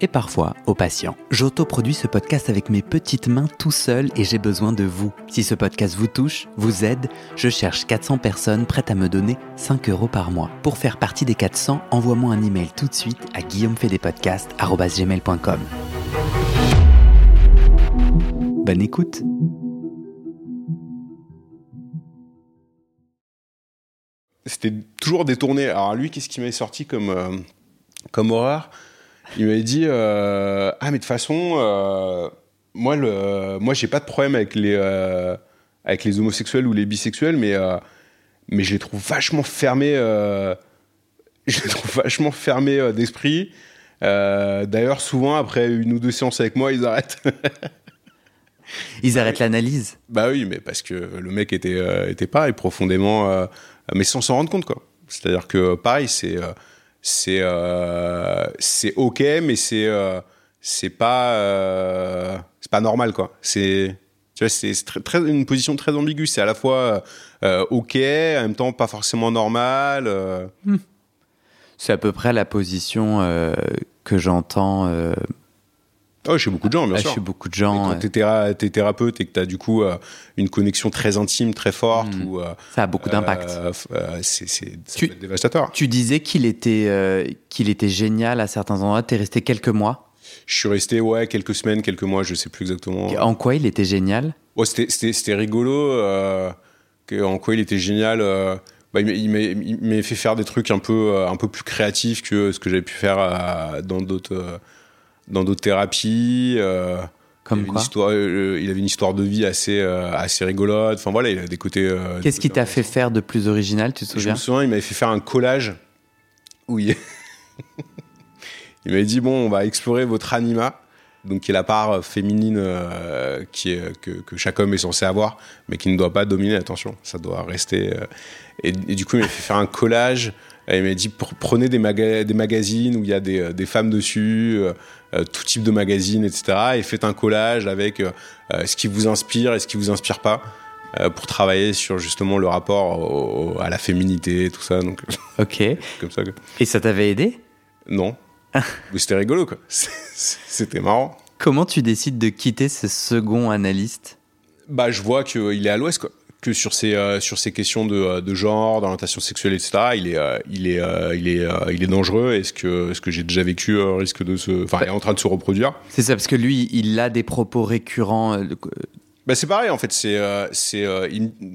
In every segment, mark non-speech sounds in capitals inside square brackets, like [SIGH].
et parfois au patient. J'autoproduis ce podcast avec mes petites mains tout seul et j'ai besoin de vous. Si ce podcast vous touche, vous aide, je cherche 400 personnes prêtes à me donner 5 euros par mois. Pour faire partie des 400, envoie-moi un email tout de suite à guillaumefedepodcast.com. Bonne écoute C'était toujours détourné. Alors lui, qu'est-ce qui m'est sorti comme... euh, comme horreur? Il m'avait dit euh, ah mais de toute façon euh, moi le moi j'ai pas de problème avec les euh, avec les homosexuels ou les bisexuels mais mais je les trouve vachement fermés [LAUGHS] je les trouve vachement fermés d'esprit. D'ailleurs souvent après une ou deux séances avec moi ils arrêtent. [LAUGHS] Ils arrêtent l'analyse. bah oui mais parce que le mec était euh, était pareil profondément euh, mais sans s'en rendre compte quoi. C'est-à-dire que pareil c'est euh, c'est euh, c'est ok mais c'est euh, c'est pas euh, c'est pas normal quoi. C'est tu vois c'est très, une position très ambiguë. C'est à la fois euh, ok en même temps pas forcément normal euh. C'est à peu près la position que j'entends oh chez beaucoup de gens bien sûr chez beaucoup de gens. quand t'es théra- t'es thérapeute et que t'as du coup euh, une connexion très intime très forte Mm. ou euh, Ça a beaucoup d'impact. euh, c'est c'est ça Tu- peut être dévastateur Tu disais qu'il était, qu'il était génial à certains endroits. T'es resté quelques mois? je suis resté ouais quelques semaines quelques mois je sais plus exactement En quoi il était génial? Ouais, c'était, c'était, c'était rigolo. Que, en quoi il était génial. bah, il, m'a- fait faire des trucs un peu, un peu plus créatifs que ce que j'avais pu faire dans d'autres, dans d'autres thérapies. euh, il, Comme avait une quoi histoire, euh, il avait une histoire de vie assez, euh, assez rigolote. Enfin voilà, il a des côtés. Qu'est-ce qui t'a fait faire de plus original, tu te je souviens me souviens, il m'avait fait faire un collage où il, [LAUGHS] il m'avait dit bon, on va explorer votre anima, donc qui est la part féminine qui est, que, que chaque homme est censé avoir, mais qui ne doit pas dominer. Attention, ça doit rester. et, et du coup, il m'a fait faire un collage. Et il m'a dit pr- prenez des, maga- des magazines où il y a des, euh, des femmes dessus, euh, euh, tout type de magazines, etc. Et faites un collage avec euh, ce qui vous inspire et ce qui vous inspire pas euh, pour travailler sur justement le rapport au- à la féminité, tout ça. Donc, Ok. Et [LAUGHS] comme ça. quoi. ça t'avait aidé? Non. [LAUGHS] C'était rigolo, quoi. [LAUGHS] C'était marrant. Comment tu décides de quitter ce second analyste? Bah, je vois qu'il est à l'ouest, quoi. Que sur ces, euh, sur ces questions de, euh, de genre, d'orientation sexuelle, etc., il est, euh, il est, euh, il est, il est dangereux. Et ce que, ce que j'ai déjà vécu risque de se. Enfin, est en train de se reproduire? C'est ça, parce que lui, il a des propos récurrents. Bah, c'est pareil, en fait. C'est, c'est,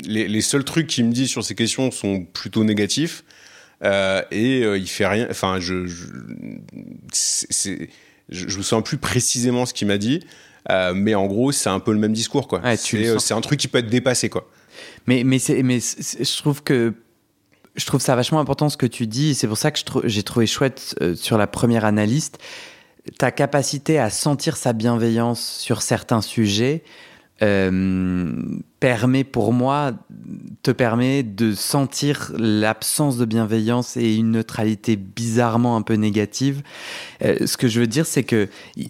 les, les seuls trucs qu'il me dit sur ces questions sont plutôt négatifs. Et il fait rien. Enfin, je, je, c'est, je, je me souviens plus précisément ce qu'il m'a dit. Euh, mais en gros, c'est un peu le même discours, quoi. Euh, c'est un truc qui peut être dépassé, quoi. Mais, mais, mais je trouve que je trouve ça vachement important ce que tu dis. et C'est pour ça que j'ai trouvé chouette euh, sur la première analyste ta capacité à sentir sa bienveillance sur certains sujets. euh, permet pour moi te permet de sentir l'absence de bienveillance et une neutralité bizarrement un peu négative. Euh, ce que je veux dire, c'est que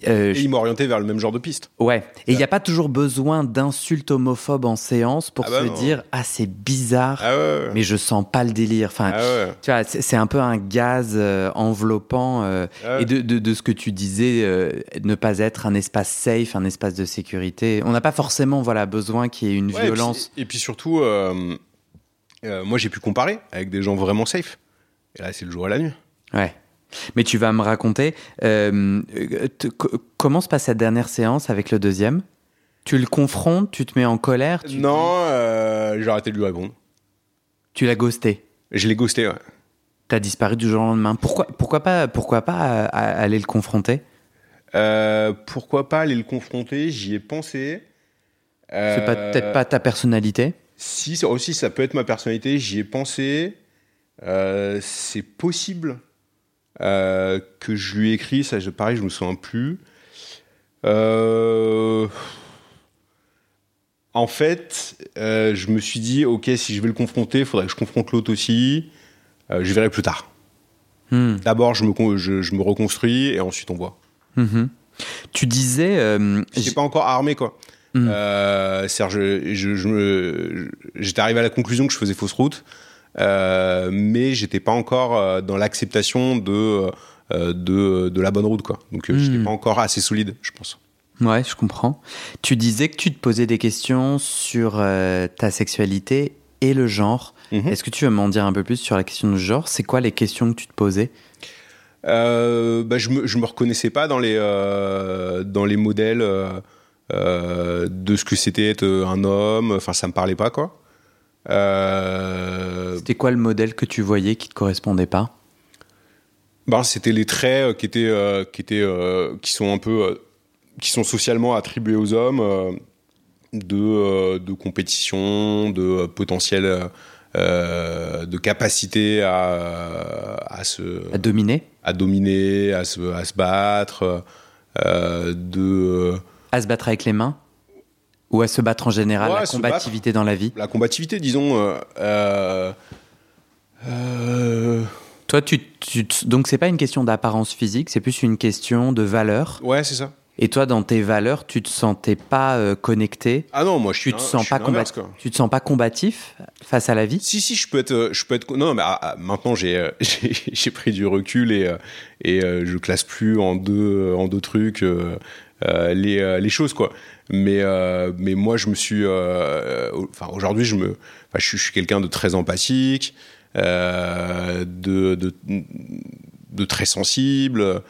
euh, Et il m'a orienté vers le même genre de piste. Ouais, et il n'y a pas toujours besoin d'insultes homophobes en séance pour Ah bah se non. dire ah c'est bizarre, Ah ouais, ouais. mais je sens pas le délire. Enfin, Ah ouais. tu vois, c'est un peu un gaz euh, enveloppant. Et de, de, de ce que tu disais, ne pas être un espace safe, un espace de sécurité. On n'a pas forcément voilà besoin qu'il y ait une Ouais, et puis- violence. Et puis, surtout, euh, euh, moi j'ai pu comparer avec des gens vraiment safe. Et là, c'est le jour et la nuit. Ouais. Mais tu vas me raconter euh, euh, te- comment se passe cette dernière séance avec le deuxième? Tu le confrontes, tu te mets en colère, tu, non, j'ai arrêté de lui répondre. tu l'as ghosté? Je l'ai ghosté, ouais. T'as disparu du jour au lendemain. Pourquoi, pourquoi pas, pourquoi pas aller le confronter? Euh, pourquoi pas aller le confronter? J'y ai pensé. C'est peut-être pas ta personnalité Si, ça- aussi, ça peut être ma personnalité. J'y ai pensé. Euh, c'est possible euh, que je lui ai écrit. Ça, je- pareil, je me souviens plus. Euh, En fait, euh, je me suis dit, ok, si je vais le confronter, il faudrait que je confronte l'autre aussi. Euh, je verrai plus tard. Hmm. D'abord, je me, con- je, je me reconstruis et ensuite on voit. Mhm. Tu disais. euh, J'étais pas encore armé, quoi. Mm. Euh, c'est-à-dire, je, je, je me- j'étais arrivé à la conclusion que je faisais fausse route, euh, mais j'étais pas encore euh, dans l'acceptation de, euh, de, de la bonne route, quoi. Donc, euh, j'étais Mm. pas encore assez solide, je pense. Ouais, je comprends. Tu disais que tu te posais des questions sur euh, ta sexualité et le genre. Mhm. Est-ce que tu veux m'en dire un peu plus sur la question du genre? C'est quoi les questions que tu te posais? Euh, bah, je me, je me reconnaissais pas dans les, euh, dans les modèles euh, euh, de ce que c'était être un homme. Enfin, ça me parlait pas, quoi. Euh, C'était quoi le modèle que tu voyais qui te correspondait pas? Ben, c'était les traits euh, qui étaient, euh, qui étaient, euh, qui sont un peu, euh, qui sont socialement attribués aux hommes, euh, de, euh, de compétition, de euh, potentiel, euh, euh, de capacité à, à se, À dominer? À dominer, à se, à se battre, euh, de À se battre avec les mains Ou à se battre en général Ouais, La combativité dans la vie? La combativité, disons. euh, euh, euh, Toi, tu, tu donc c'est pas une question d'apparence physique, c'est plus une question de valeur. ouais, c'est ça. Et toi, dans tes valeurs, tu te sentais pas connecté? Ah non, moi je suis tu te un- sens pas combatif tu te sens pas combatif face à la vie? Si si, je peux être, je peux être. Non, mais ah, ah, maintenant j'ai, [LAUGHS] j'ai, pris du recul et et je classe plus en deux en deux trucs les euh, les choses quoi. Mais euh, mais moi je me suis, euh, enfin aujourd'hui je me, je suis, quelqu'un de très empathique, euh, de, de très sensible.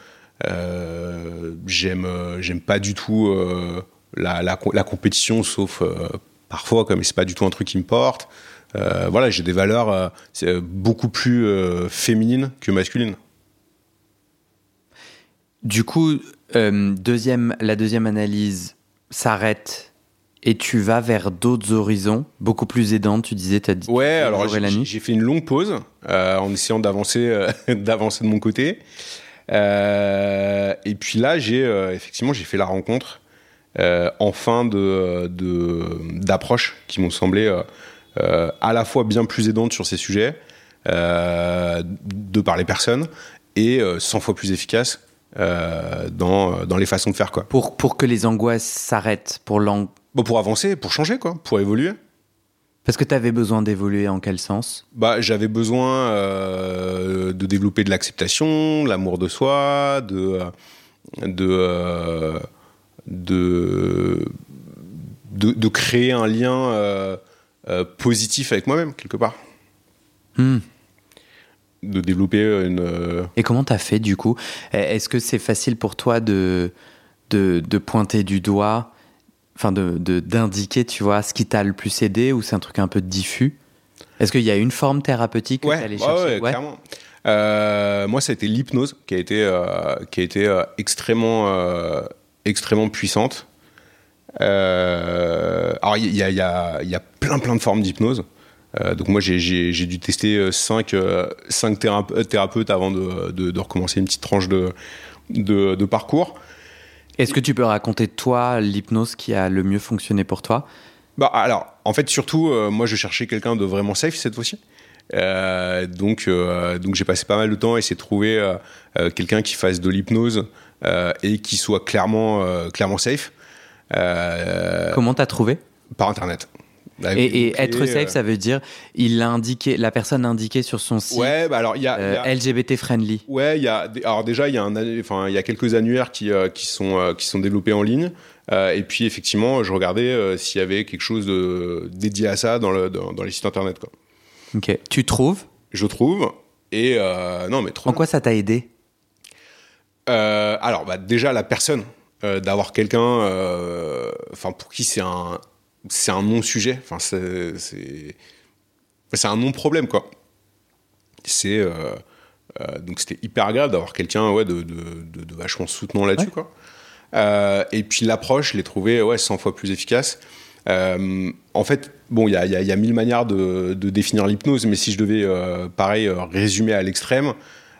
Euh, j'aime euh, j'aime pas du tout euh, la, la, la compétition sauf euh, parfois comme c'est pas du tout un truc qui me porte euh, voilà j'ai des valeurs euh, euh, beaucoup plus euh, féminines que masculines Du coup, euh, deuxième, la deuxième analyse s'arrête et tu vas vers d'autres horizons, beaucoup plus aidantes. Tu disais, tu as dit ouais alors j'ai, fait une longue pause euh, en essayant d'avancer euh, [LAUGHS] d'avancer de mon côté et puis là j'ai effectivement j'ai fait la rencontre enfin de, de d'approches qui m'ont semblé à la fois bien plus aidantes sur ces sujets de par les personnes et euh, 100 fois plus efficaces dans, dans les façons de faire quoi. Pour, pour que les angoisses s'arrêtent, pour l'ang- Bon, pour avancer, pour changer quoi, pour évoluer. parce que tu avais besoin d'évoluer en quel sens? Bah, j'avais besoin euh, de développer de l'acceptation, l'amour de soi, de de, euh, de de de créer un lien euh, euh, positif avec moi-même quelque part, Hmm. De développer une euh, Et comment t'as fait du coup? Est-ce que c'est facile pour toi de, de, de pointer du doigt, enfin de de- d'indiquer, tu vois, ce qui t'a le plus aidé ou c'est un truc un peu diffus? Est-ce qu'il y a une forme thérapeutique que ouais, t'es ouais, chercher? ouais, Ouais. clairement. Euh, moi, ça a été l'hypnose qui a été euh, qui a été euh, extrêmement extrêmement puissante. Alors il y a, y, a, y a plein plein de formes d'hypnose. Euh, donc moi j'ai- dû tester 5 cinq thérape- thérapeutes avant de, de, de recommencer une petite tranche de, parcours. Est-ce que tu peux raconter toi l'hypnose qui a le mieux fonctionné pour toi? Bah alors, en fait, surtout, euh, moi, je cherchais quelqu'un de vraiment safe cette fois-ci. Euh, donc, euh, donc j'ai passé pas mal de temps à essayer de trouver euh, euh, quelqu'un qui fasse de l'hypnose euh, et qui soit clairement, euh, clairement safe euh, Comment t'as trouvé? Par internet. Et, et être safe, euh, ça veut dire il l'a indiqué, la personne a indiqué sur son site Ouais, bah alors il y a, euh, il y a- LGBT friendly. Ouais, il y a alors déjà il y a un enfin il y a quelques annuaires qui euh, qui sont euh, qui sont développés en ligne Euh, et puis effectivement je regardais euh, s'il y avait quelque chose de dédié à ça dans le dans, dans les sites internet quoi. Ok. Tu trouves? Je trouve et euh, non mais trop. En quoi ça t'a aidé? Euh, alors bah, déjà la personne euh, d'avoir quelqu'un euh, enfin pour qui c'est un c'est un non sujet enfin c'est c'est c'est un non problème quoi. C'est euh, donc c'était hyper agréable d'avoir quelqu'un ouais, de, de, de, vachement soutenant là-dessus. quoi. et puis l'approche, je l'ai trouvé ouais, 100 fois plus efficace. en fait, bon, il y a, y a, mille manières de, définir l'hypnose, mais si je devais, pareil, résumer à l'extrême,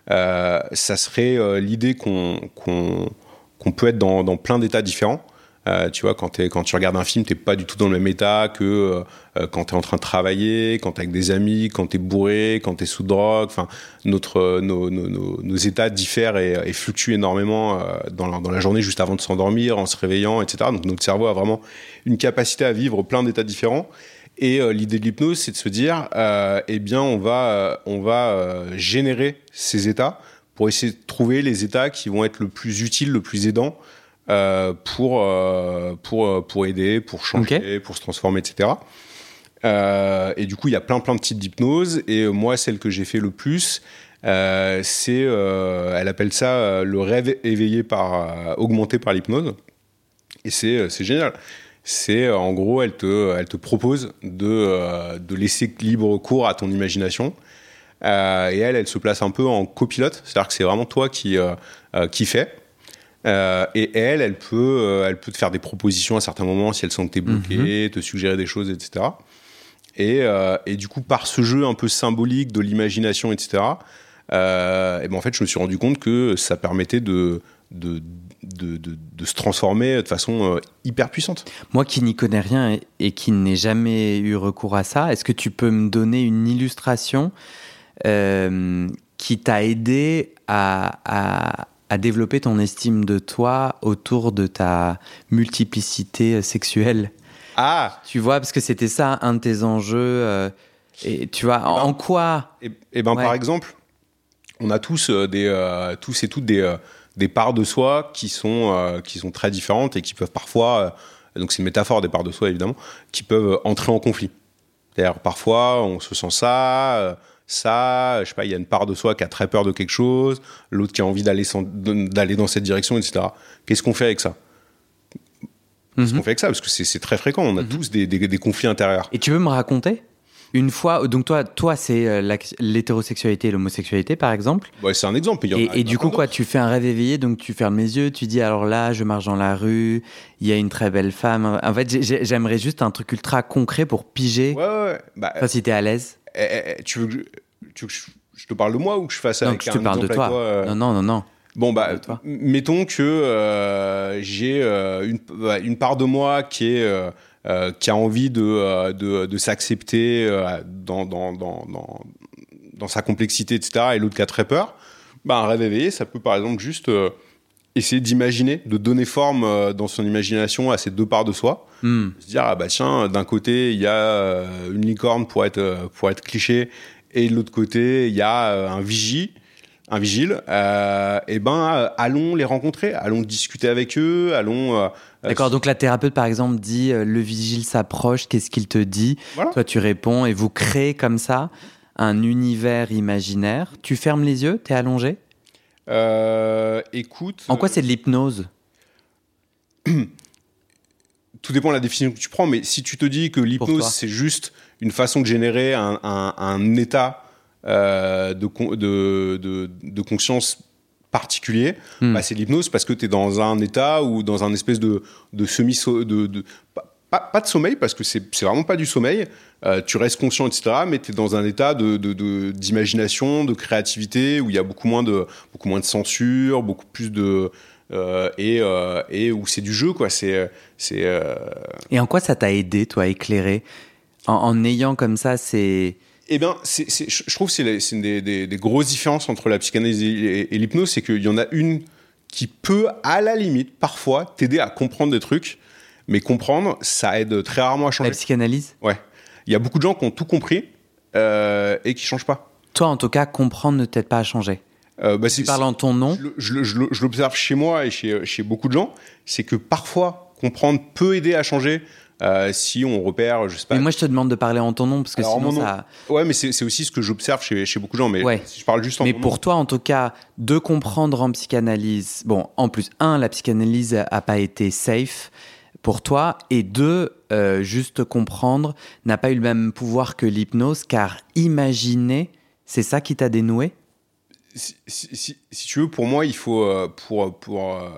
ça serait l'idée qu'on qu'on peut être dans, dans plein d'états différents. Euh, tu vois, quand, tu regardes un film, t'es pas du tout dans le même état que euh, euh, quand tu es en train de travailler, quand tu avec des amis, quand tu es bourré, quand tu es sous drogue. Enfin, notre, nos, nos, nos, états diffèrent et, fluctuent énormément dans la, dans, la, journée juste avant de s'endormir, en se réveillant, etc. Donc notre cerveau a vraiment une capacité à vivre plein d'états différents. Et l'idée de l'hypnose, c'est de se dire, eh bien, on va, on va générer ces états pour essayer de trouver les états qui vont être le plus utiles, le plus aidant euh, pour, euh, pour, euh, pour aider, pour changer, pour se transformer, etc. et du coup, il y a plein plein de types d'hypnose. Et moi, celle que j'ai fait le plus, c'est, elle appelle ça le rêve éveillé par, augmenté par l'hypnose. Et c'est, c'est génial. C'est en gros, elle te, elle te propose de, de laisser libre cours à ton imagination. et elle, elle se place un peu en copilote, c'est-à-dire que c'est vraiment toi qui, qui fais. Euh, et elle, elle peut, euh, elle peut te faire des propositions à certains moments si elle sent que t'es bloqué, mhm. te suggérer des choses, etc. Et, euh, et, du coup, par ce jeu un peu symbolique de l'imagination, etc., et ben en fait, je me suis rendu compte que ça permettait de, de, de, de, se transformer de façon hyper puissante. Moi qui n'y connais rien et, qui n'ai jamais eu recours à ça, est-ce que tu peux me donner une illustration qui t'a aidé à, à développer ton estime de toi autour de ta multiplicité euh, sexuelle. Ah Tu vois, parce que c'était ça un de tes enjeux. Euh, et tu vois, en, ben, quoi Et, eh ben, par exemple, on a tous, euh, des, tous et toutes des, des parts de soi qui sont, qui sont très différentes et qui peuvent parfois, donc c'est une métaphore des parts de soi évidemment, qui peuvent entrer en conflit. C'est-à-dire parfois on se sent ça, ça, je sais pas, il y a une part de soi qui a très peur de quelque chose, l'autre qui a envie d'aller d'aller dans cette direction, etc. Qu'est-ce qu'on fait avec ça? Qu'est-ce mhm. qu'on fait avec ça? Parce que c'est très fréquent, on a mhm. tous des, des, conflits intérieurs. Et tu veux me raconter? Une fois, donc toi, toi c'est euh, l'hétérosexualité et l'homosexualité, par exemple. Ouais, c'est un exemple. et, du coup, quoi, tu fais un rêve éveillé, donc tu fermes les yeux, tu dis alors là, je marche dans la rue, il y a une très belle femme. En fait, j'aimerais juste un truc ultra concret pour piger. Ouais, ouais. Bah, enfin, si t'es à l'aise. Eh, eh, eh, tu, veux que je, je, te parle de moi ou que je fasse avec je te parle de toi. Euh non, non, non, non. Bon, bah, mettons que euh, j'ai euh, une, bah, une, part de moi qui, est, qui a envie de, de, de s'accepter dans, dans, dans, dans, sa complexité, etc., et l'autre qui a très peur. Bah, un rêve éveillé, ça peut par exemple juste essayer d'imaginer, de donner forme dans son imagination à ces deux parts de soi. Hmm. Se dire, ah bah tiens, d'un côté, il y a une licorne pour être, pour être cliché, et de l'autre côté, il y a euh, un vigie un vigile, euh, et ben euh, allons les rencontrer, allons discuter avec eux, allons. D'accord. Donc la thérapeute par exemple dit le vigile s'approche, qu'est-ce qu'il te dit? Toi tu réponds et vous créez comme ça un univers imaginaire. Tu fermes les yeux, t'es allongé? Écoute. En quoi c'est de l'hypnose? [CLEARS THROAT] Tout dépend de la définition que tu prends, mais si tu te dis que l'hypnose c'est juste une façon de générer un, état euh, de, de, de, conscience particulier, hmm. bah, c'est l'hypnose parce que tu es dans un état ou dans un espèce de, de semi de, de pas, pas, de sommeil parce que c'est vraiment pas du sommeil. Euh, tu restes conscient, etc. Mais tu es dans un état d'imagination, de, de, créativité où il y a beaucoup moins de beaucoup moins de censure, beaucoup plus de euh, et, et où c'est du jeu quoi. C'est c'est. Et en quoi ça t'a aidé toi à éclairer? En, ayant comme ça ces... Eh bien, je trouve que c'est une des, grosses différences entre la psychanalyse et, l'hypnose, c'est qu'il y en a une qui peut, à la limite, parfois, t'aider à comprendre des trucs, mais comprendre, ça aide très rarement à changer. La psychanalyse Ouais. Il y a beaucoup de gens qui ont tout compris euh, et qui changent pas. Toi, en tout cas, comprendre ne t'aide pas à changer. Euh, bah, tu parles en ton nom. Je, l'observe chez moi et chez, chez beaucoup de gens, c'est que parfois, comprendre peut aider à changer euh, si on repère, je sais pas. Mais moi, je te demande de parler en ton nom parce que sinon ça. Ouais, mais c'est aussi ce que j'observe chez, chez, beaucoup de gens. Mais si je parle juste en Mais pour toi, en tout cas, de comprendre en psychanalyse. Bon, en plus, un, la psychanalyse a pas été safe pour toi, et deux, euh, juste comprendre n'a pas eu le même pouvoir que l'hypnose, car imaginer, c'est ça qui t'a dénoué? Si, si, si, tu veux, pour moi, il faut. euh, Pour, pour, euh,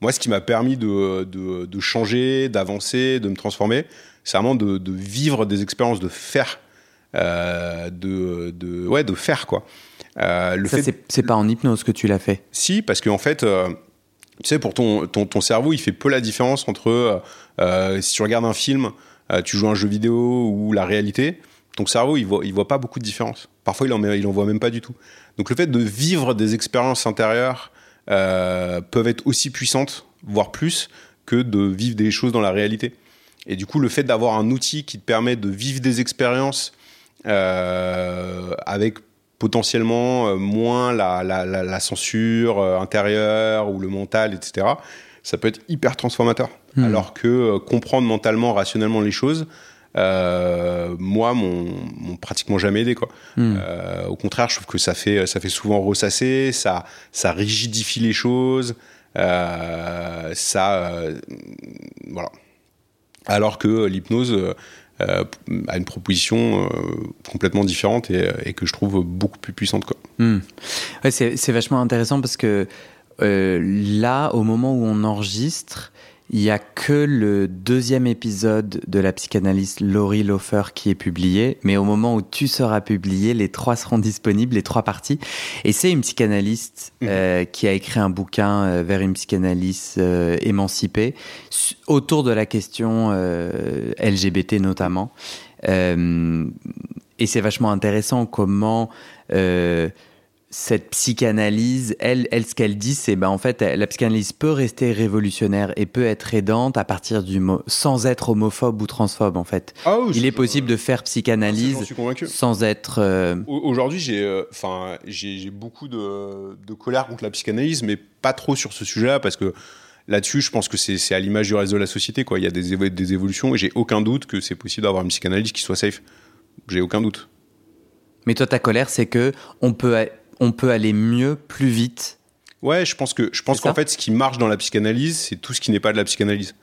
moi, ce qui m'a permis de, de, de changer, d'avancer, de me transformer, c'est vraiment de, de vivre des expériences, de faire. de, de, ouais, de faire, quoi. Le Ça, fait, c'est- pas en hypnose que tu l'as fait? si, parce qu'en fait, euh, tu sais, pour ton, ton, ton cerveau, il fait peu la différence entre euh, euh, si tu regardes un film, euh, tu joues à un jeu vidéo ou la réalité. Ton cerveau, il voit, il voit pas beaucoup de différence. Parfois, il en, il en voit même pas du tout. Donc, le fait de vivre des expériences intérieures peuvent être aussi puissantes, voire plus, que de vivre des choses dans la réalité. Et du coup, le fait d'avoir un outil qui te permet de vivre des expériences avec potentiellement euh, moins la, la, la, la censure euh, intérieure ou le mental, etc., ça peut être hyper transformateur. Hmm. Alors que euh, comprendre mentalement, rationnellement les choses, euh, moi, m'ont pratiquement jamais aidé. Quoi. Hmm. Euh, au contraire, je trouve que ça fait, ça fait souvent ressasser, ça, ça rigidifie les choses, euh, ça, voilà. Alors que l'hypnose euh, euh, a une proposition euh, complètement différente et, et que je trouve beaucoup plus puissante. Hmm. C'est vachement intéressant parce que euh, là, au moment où on enregistre, il y a que le deuxième épisode de la psychanalyste Laurie Lofer qui est publié, mais au moment où tu seras publié, les trois seront disponibles, les trois parties. Et c'est une psychanalyste Mhm. euh, qui a écrit un bouquin euh, vers une psychanalyse euh, émancipée autour de la question LGBT notamment. Et c'est vachement intéressant comment cette psychanalyse, elle, elle ce qu'elle dit, c'est ben en fait la psychanalyse peut rester révolutionnaire et peut être aidante à partir du mo- sans être homophobe ou transphobe en fait. Il est possible de faire psychanalyse suis convaincu. sans être euh, Au- Aujourd'hui, j'ai euh, enfin, j'ai j'ai beaucoup de, de colère contre la psychanalyse, mais pas trop sur ce sujet-là, parce que là-dessus, je pense que c'est à l'image du reste de la société. Quoi. Il y a des, évo- des évolutions, et j'ai aucun doute que c'est possible d'avoir une psychanalyse qui soit safe. J'ai aucun doute. Mais toi ta colère c'est que on peut on peut aller mieux plus vite. Ouais, je pense que je pense qu'en fait, ce qui marche dans la psychanalyse, c'est tout ce qui n'est pas de la psychanalyse.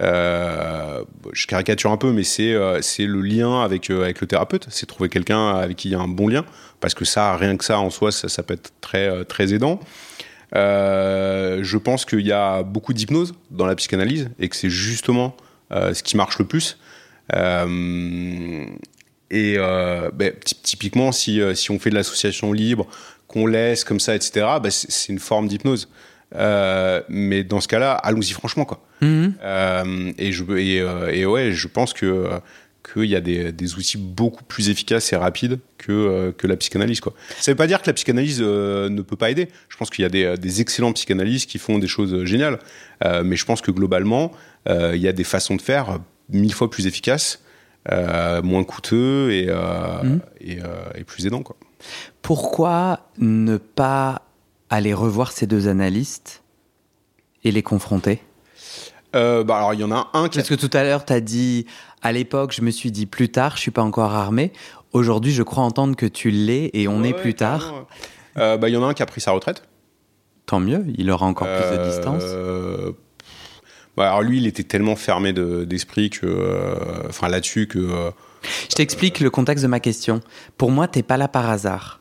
Euh, je caricature un peu, mais c'est euh, c'est le lien avec euh, avec le thérapeute. C'est trouver quelqu'un avec qui il y a un bon lien, parce que ça, rien que ça en soi, ça, ça peut être très très aidant. Je pense qu'il y a beaucoup d'hypnose dans la psychanalyse et que c'est justement ce qui marche le plus. Et euh, ben, ty- typiquement, si, euh, si on fait de l'association libre, qu'on laisse comme ça, etc., ben, c'est une forme d'hypnose. Euh, mais dans ce cas-là, allons-y franchement, quoi. Euh, et, je, et, et ouais, je pense que qu'il y a des, des outils beaucoup plus efficaces et rapides que, que la psychanalyse. Quoi. Ça ne veut pas dire que la psychanalyse euh, ne peut pas aider. Je pense qu'il y a des, des excellents psychanalystes qui font des choses géniales. Mais je pense que globalement, il y a des façons de faire mille fois plus efficaces, moins coûteux et, euh, et, euh, et plus aidants. Quoi. Pourquoi ne pas aller revoir ces deux analystes et les confronter? Euh, bah, alors, il y en a un qui Parce que tout à l'heure, tu as dit, à l'époque, je me suis dit plus tard, je suis pas encore armé. Aujourd'hui, je crois entendre que tu l'es et on est plus tard. Euh, bah, Il y en a un qui a pris sa retraite. Tant mieux, il aura encore plus de Euh, distance. Alors lui, il était tellement fermé de- d'esprit que, euh, enfin là-dessus que. euh, Je t'explique le contexte de ma question. Pour moi, t'es pas là par hasard.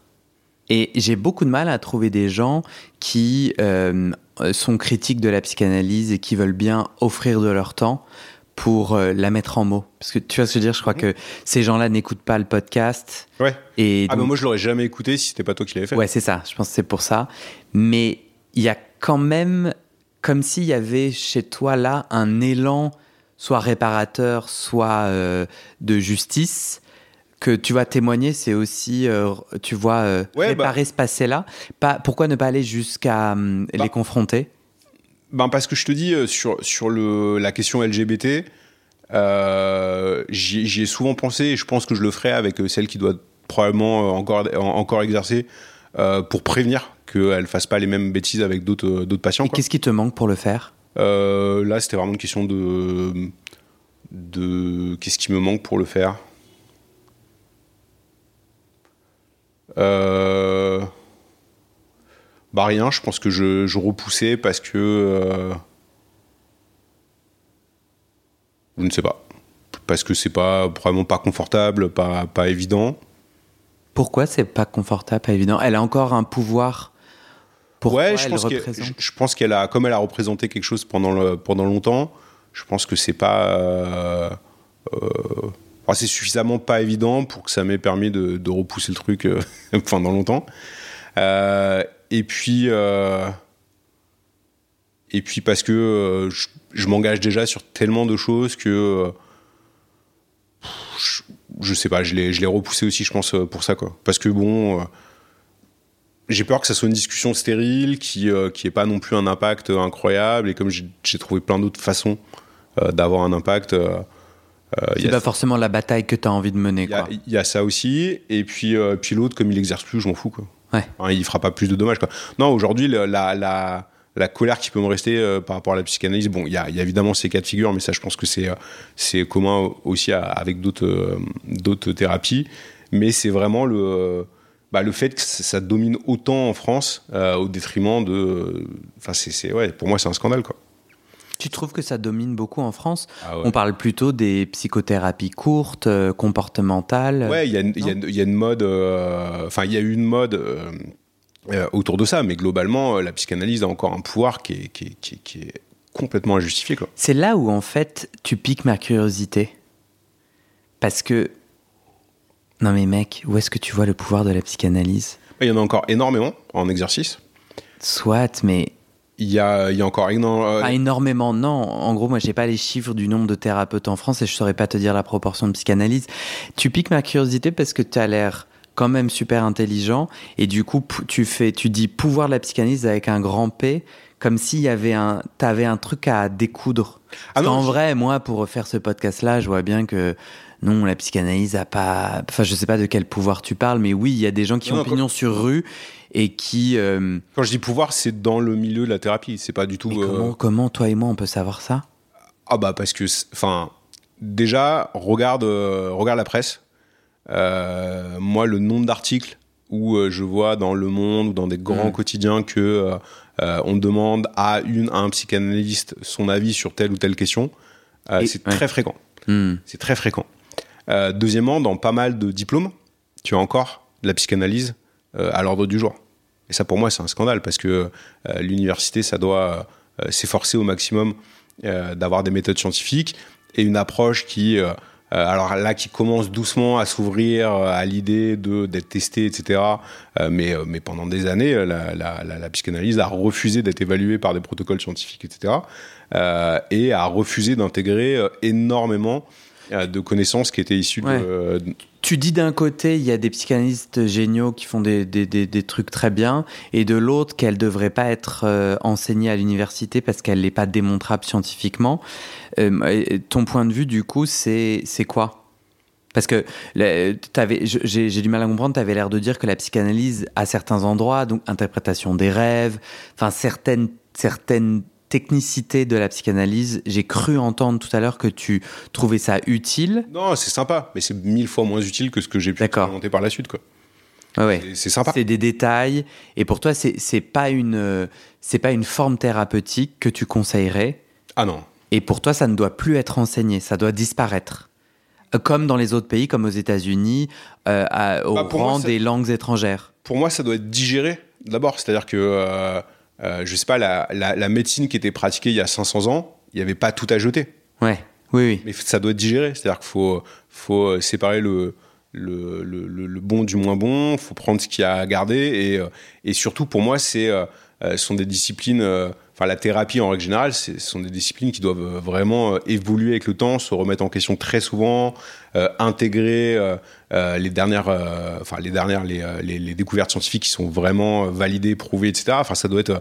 Et j'ai beaucoup de mal à trouver des gens qui euh, sont critiques de la psychanalyse et qui veulent bien offrir de leur temps pour euh, la mettre en mots. Parce que tu vois ce que je veux dire, je crois que ces gens-là n'écoutent pas le podcast. Ouais. Et Ah donc- moi je l'aurais jamais écouté si c'était pas toi qui l'avais fait. Ouais, c'est ça. Je pense que c'est pour ça. Mais il y a quand même, comme s'il y avait chez toi là un élan, soit réparateur, soit euh, de justice, que tu vas témoigner. C'est aussi, euh, tu vois, euh, Ouais, réparer ce passé-là. Pas, pourquoi ne pas aller jusqu'à hum, Bah. les confronter? Ben parce que je te dis sur sur le la question LGBT, j'y ai souvent pensé et je pense que je le ferai avec celle qui doit probablement encore en- encore exercer pour prévenir qu'elle fasse pas les mêmes bêtises avec d'autres euh, patients. Et qu'est-ce qui te manque pour le faire? Euh, là, c'était vraiment une question de de qu'est-ce qui me manque pour le faire. Euh... Bah rien, je pense que je, je repoussais parce que euh, je ne sais pas, parce que c'est pas vraiment pas confortable, pas pas évident, Pourquoi c'est pas confortable, pas évident? Elle a encore un pouvoir. Pourquoi ouais, je elle pense, que- représente je, je pense qu'elle a, comme elle a représenté quelque chose pendant, le, pendant longtemps, je pense que c'est pas. euh, euh, c'est suffisamment pas évident pour que ça m'ait permis de, de repousser le truc euh, [LAUGHS] pendant longtemps. Et puis. et puis parce que je, je m'engage déjà sur tellement de choses que. je, je sais pas, je l'ai je l'ai repoussé aussi, je pense, pour ça, quoi. Parce que bon. J'ai peur que ça soit une discussion stérile qui euh, qui ait pas non plus un impact euh, incroyable. Et comme j'ai trouvé plein d'autres façons euh, d'avoir un impact euh, euh, C'est a- pas forcément la bataille que tu as envie de mener. il y, y a ça aussi. Et puis euh, puis l'autre comme il exerce plus je m'en fous quoi. Ouais. Enfin, il fera pas plus de dommages quoi. Non aujourd'hui la, la la colère qui peut me rester euh, par rapport à la psychanalyse bon il y y a évidemment ces cas de figure mais ça je pense que c'est euh, c'est commun aussi à- avec d'autres euh, d'autres thérapies. Mais c'est vraiment le euh, bah, le fait que ça domine autant en France euh, au détriment de enfin c'est ouais pour moi c'est un scandale quoi Tu trouves que ça domine beaucoup en France? Ah ouais. On parle plutôt des psychothérapies courtes, euh, comportementales. Ouais, il y, a une- y y a mode. euh, Enfin, il y a eu une mode autour de ça, mais globalement, la psychanalyse a encore un pouvoir qui est, qui est- qui est- qui est complètement injustifié. C'est là où en fait tu piques ma curiosité. Parce que. Non mais mec, où est-ce que tu vois le pouvoir de la psychanalyse? Il y en a encore énormément en exercice. Soit, mais Il y a, il y a encore énormément. pas énormément, non. En gros, moi, j'ai pas les chiffres du nombre de thérapeutes en France et je saurais pas te dire la proportion de psychanalyse. Tu piques ma curiosité parce que tu as l'air quand même super intelligent et du coup, tu fais, tu dis pouvoir de la psychanalyse avec un grand P, comme s'il y avait un, t'avais un truc à découdre. Ah non, en vrai, moi, pour faire ce podcast-là, je vois bien que non, la psychanalyse a pas. Enfin, je sais pas de quel pouvoir tu parles, mais oui, il y a des gens qui Non, ont quand- pignon sur rue et qui. euh, Quand je dis pouvoir, c'est dans le milieu de la thérapie. C'est pas du tout. mais euh, comment, toi et moi, on peut savoir ça? Ah bah parce que, enfin, déjà regarde, euh, regarde la presse. Moi, le nombre d'articles où je vois dans Le Monde ou dans des grands Mm. quotidiens que on demande à une à un psychanalyste son avis sur telle ou telle question, Et- c'est ouais. très fréquent. C'est très fréquent. Euh, deuxièmement, dans pas mal de diplômes, tu as encore de la psychanalyse euh, à l'ordre du jour. Et ça, pour moi, c'est un scandale parce que euh, l'université, ça doit s'efforcer au maximum d'avoir des méthodes scientifiques et une approche qui, alors là, qui commence doucement à s'ouvrir à l'idée de d'être testé, etc. Mais, mais pendant des années, la, psychanalyse a refusé d'être évaluée par des protocoles scientifiques, etc. Et a refusé d'intégrer énormément de connaissances qui étaient issues Ouais. de, euh, de- Tu dis d'un côté, il y a des psychanalystes géniaux qui font des, des, des, des trucs très bien, et de l'autre, qu'elle ne devrait pas être euh, enseignée à l'université parce qu'elle n'est pas démontrable scientifiquement. Euh, ton point de vue, du coup, c'est quoi? Parce que j'ai du mal à comprendre, tu avais l'air de dire que la psychanalyse, à certains endroits, donc interprétation des rêves, enfin certaines, certaines technicités de la psychanalyse, j'ai cru entendre tout à l'heure que tu trouvais ça utile. Non, c'est sympa, mais c'est mille fois moins utile que ce que j'ai pu expérimenter par la suite. Quoi. Ouais. C'est- sympa. C'est des détails. Et pour toi, c'est pas une c'est pas une forme thérapeutique que tu conseillerais? Ah non. Et pour toi, ça ne doit plus être enseigné. Ça doit disparaître. Euh, Comme dans les autres pays, comme aux États-Unis, euh, au Bah, moi, rang des langues étrangères. Pour moi, ça doit être digéré d'abord. C'est-à-dire que, euh, euh, je sais pas, la, la, la médecine qui était pratiquée il y a 500 ans, il n'y avait pas tout à jeter. Ouais. Oui, oui. Mais ça doit être digéré. C'est-à-dire qu'il faut, faut séparer le, le, le, bon du moins bon, il faut prendre ce qu'il y a à garder. Et, euh, et surtout, pour moi, c'est, euh, euh, ce sont des disciplines, euh, enfin la thérapie en règle générale, ce sont des disciplines qui doivent euh, vraiment euh, évoluer avec le temps, se remettre en question très souvent, euh, intégrer euh, les dernières, euh, enfin les dernières, les, les, les découvertes scientifiques qui sont vraiment validées, prouvées, etc. Enfin, ça doit être,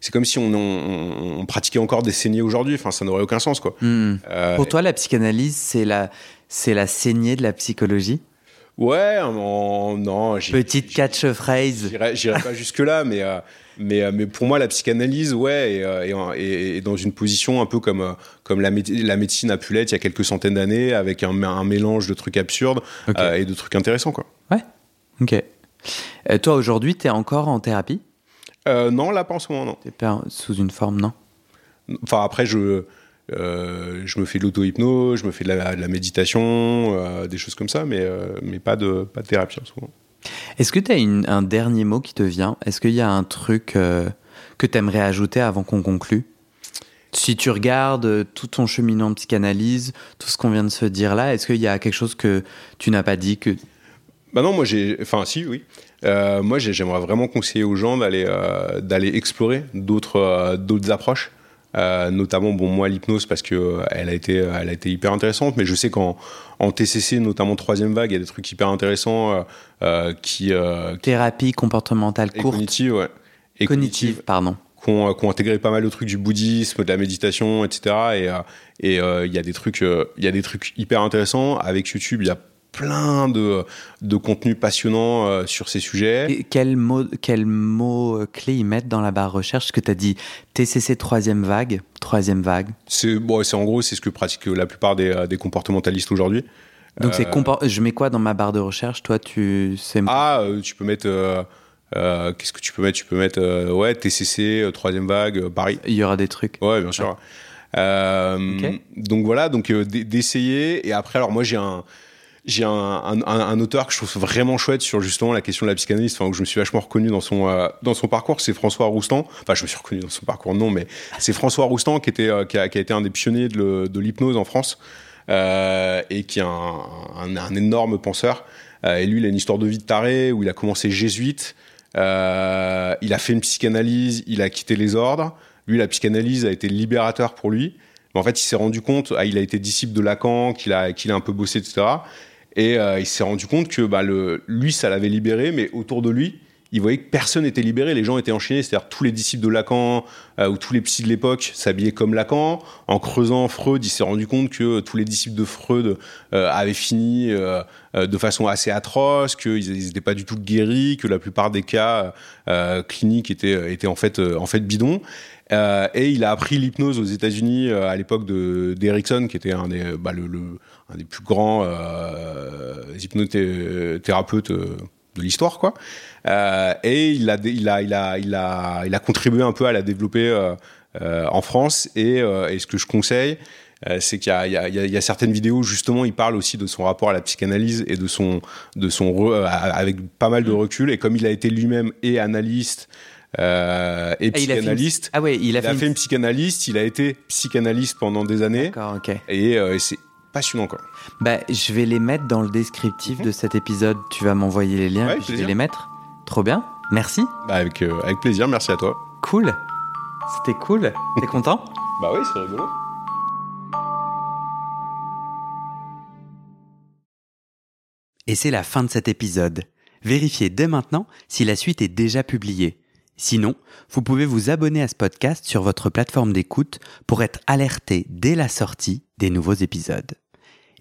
c'est comme si on, on, on pratiquait encore des saignées aujourd'hui. Enfin, ça n'aurait aucun sens, quoi. Hmm. Pour toi, la psychanalyse, c'est la c'est la saignée de la psychologie? Ouais, non, j'y- Petite catchphrase. j'irai j'irai pas jusque là, mais euh, mais euh, mais pour moi la psychanalyse, ouais, est, euh, est est- dans une position un peu comme euh, comme la, méde- la médecine a pu l'être il y a quelques centaines d'années, avec un, un mélange de trucs absurdes Ok. euh, et de trucs intéressants, quoi. Ok. Euh, toi, aujourd'hui, tu es encore en thérapie? Euh, non, là pas en ce moment, non. T'es pas sous une forme, non? Enfin après je je me fais de l'auto-hypnose, je me fais de la, de la méditation, des choses comme ça, mais, mais pas, de, pas de thérapie en ce moment. Est-ce que tu as un dernier mot qui te vient? Est-ce qu'il y a un truc euh, que tu aimerais ajouter avant qu'on conclue? Si tu regardes euh, tout ton cheminement de psychanalyse, tout ce qu'on vient de se dire là, est-ce qu'il y a quelque chose que tu n'as pas dit que Bah non, moi j'ai. Enfin, si, oui. Euh, moi, j'ai- j'aimerais vraiment conseiller aux gens d'aller d'aller explorer d'autres d'autres approches. Euh, notamment, bon, moi, l'hypnose, parce que euh, elle a été, elle a été hyper intéressante, mais je sais qu'en en TCC, notamment troisième vague, il y a des trucs hyper intéressants euh, euh, qui, euh, thérapie comportementale et courte cognitives, ouais. Et Cognitive, pardon. qui ont, euh, ont intégré pas mal de trucs du bouddhisme, de la méditation, etc. Et euh, et, euh, il y a des trucs, euh, y a des trucs hyper intéressants. Avec YouTube, il y a plein de, de contenus passionnants euh, sur ces sujets. Et quel mot, quel mot clé ils mettent dans la barre recherche? Parce que tu as dit TCC troisième vague, troisième vague. C'est bon, en gros, c'est ce que pratiquent la plupart des, euh, des comportementalistes aujourd'hui. Donc c'est Euh, je mets quoi dans ma barre de recherche? Toi, tu sais. Ah, tu peux mettre. euh, euh, Qu'est-ce que tu peux mettre? Tu peux mettre euh, ouais TCC, troisième vague, Paris. Il y aura des trucs. Ouais, bien sûr. Ok. Donc voilà, donc d'essayer. Et après, alors moi j'ai un j'ai un, auteur que je trouve vraiment chouette sur justement la question de la psychanalyse, enfin où je me suis vachement reconnu dans son euh, dans son parcours, c'est François Roustan. Enfin, je me suis reconnu dans son parcours, non, mais c'est François Roustan qui était euh, a, été un des pionniers de, l'hypnose en France euh, et qui est un, énorme penseur. Et lui, il a une histoire de vie de taré où il a commencé jésuite. Il a fait une psychanalyse, il a quitté les ordres. Lui, la psychanalyse a été libérateur pour lui. Mais en fait, il s'est rendu compte, ah, il a été disciple de Lacan, qu'il a un peu bossé, etc. Et euh, il s'est rendu compte que bah, lui, ça l'avait libéré, mais autour de lui, il voyait que personne n'était libéré, les gens étaient enchaînés, c'est-à-dire tous les disciples de Lacan euh, ou tous les psys de l'époque s'habillaient comme Lacan. En creusant Freud, il s'est rendu compte que tous les disciples de Freud euh, avaient fini euh, euh, de façon assez atroce, qu'ils n'étaient pas du tout guéris, que la plupart des cas euh, cliniques étaient, en fait, euh, en bidons. Euh, et il a appris l'hypnose aux États-Unis euh, à l'époque de d'Erickson, qui était un des, bah, un des plus grands euh, hypnothérapeutes euh, de l'histoire, quoi. Euh, et il a, il a, il a, il a, il a contribué un peu à la développer euh, euh, en France. Et, et ce que je conseille, c'est qu'il y a, il y, a, il y a- il y a certaines vidéos où justement il parle aussi de son rapport à la psychanalyse et de son, de son re- avec pas mal de recul. Et comme il a été lui-même et analyste euh, et Ah, il a fait une- psychanalyste, Ah ouais, il il a, a, fait, fait une psychanalyste, il a été psychanalyste pendant des années D'accord, ok. et, euh, et c'est passionnant quoi. Bah, je vais les mettre dans le descriptif de cet épisode. Tu vas m'envoyer les liens, Mhm. Ouais, je vais les mettre. Trop bien. Merci. Bah, avec, euh, avec plaisir, merci à toi. Cool. C'était cool. T'es content? [LAUGHS] Bah oui, c'est rigolo. Et c'est la fin de cet épisode. Vérifiez dès maintenant si la suite est déjà publiée. Sinon, vous pouvez vous abonner à ce podcast sur votre plateforme d'écoute pour être alerté dès la sortie des nouveaux épisodes.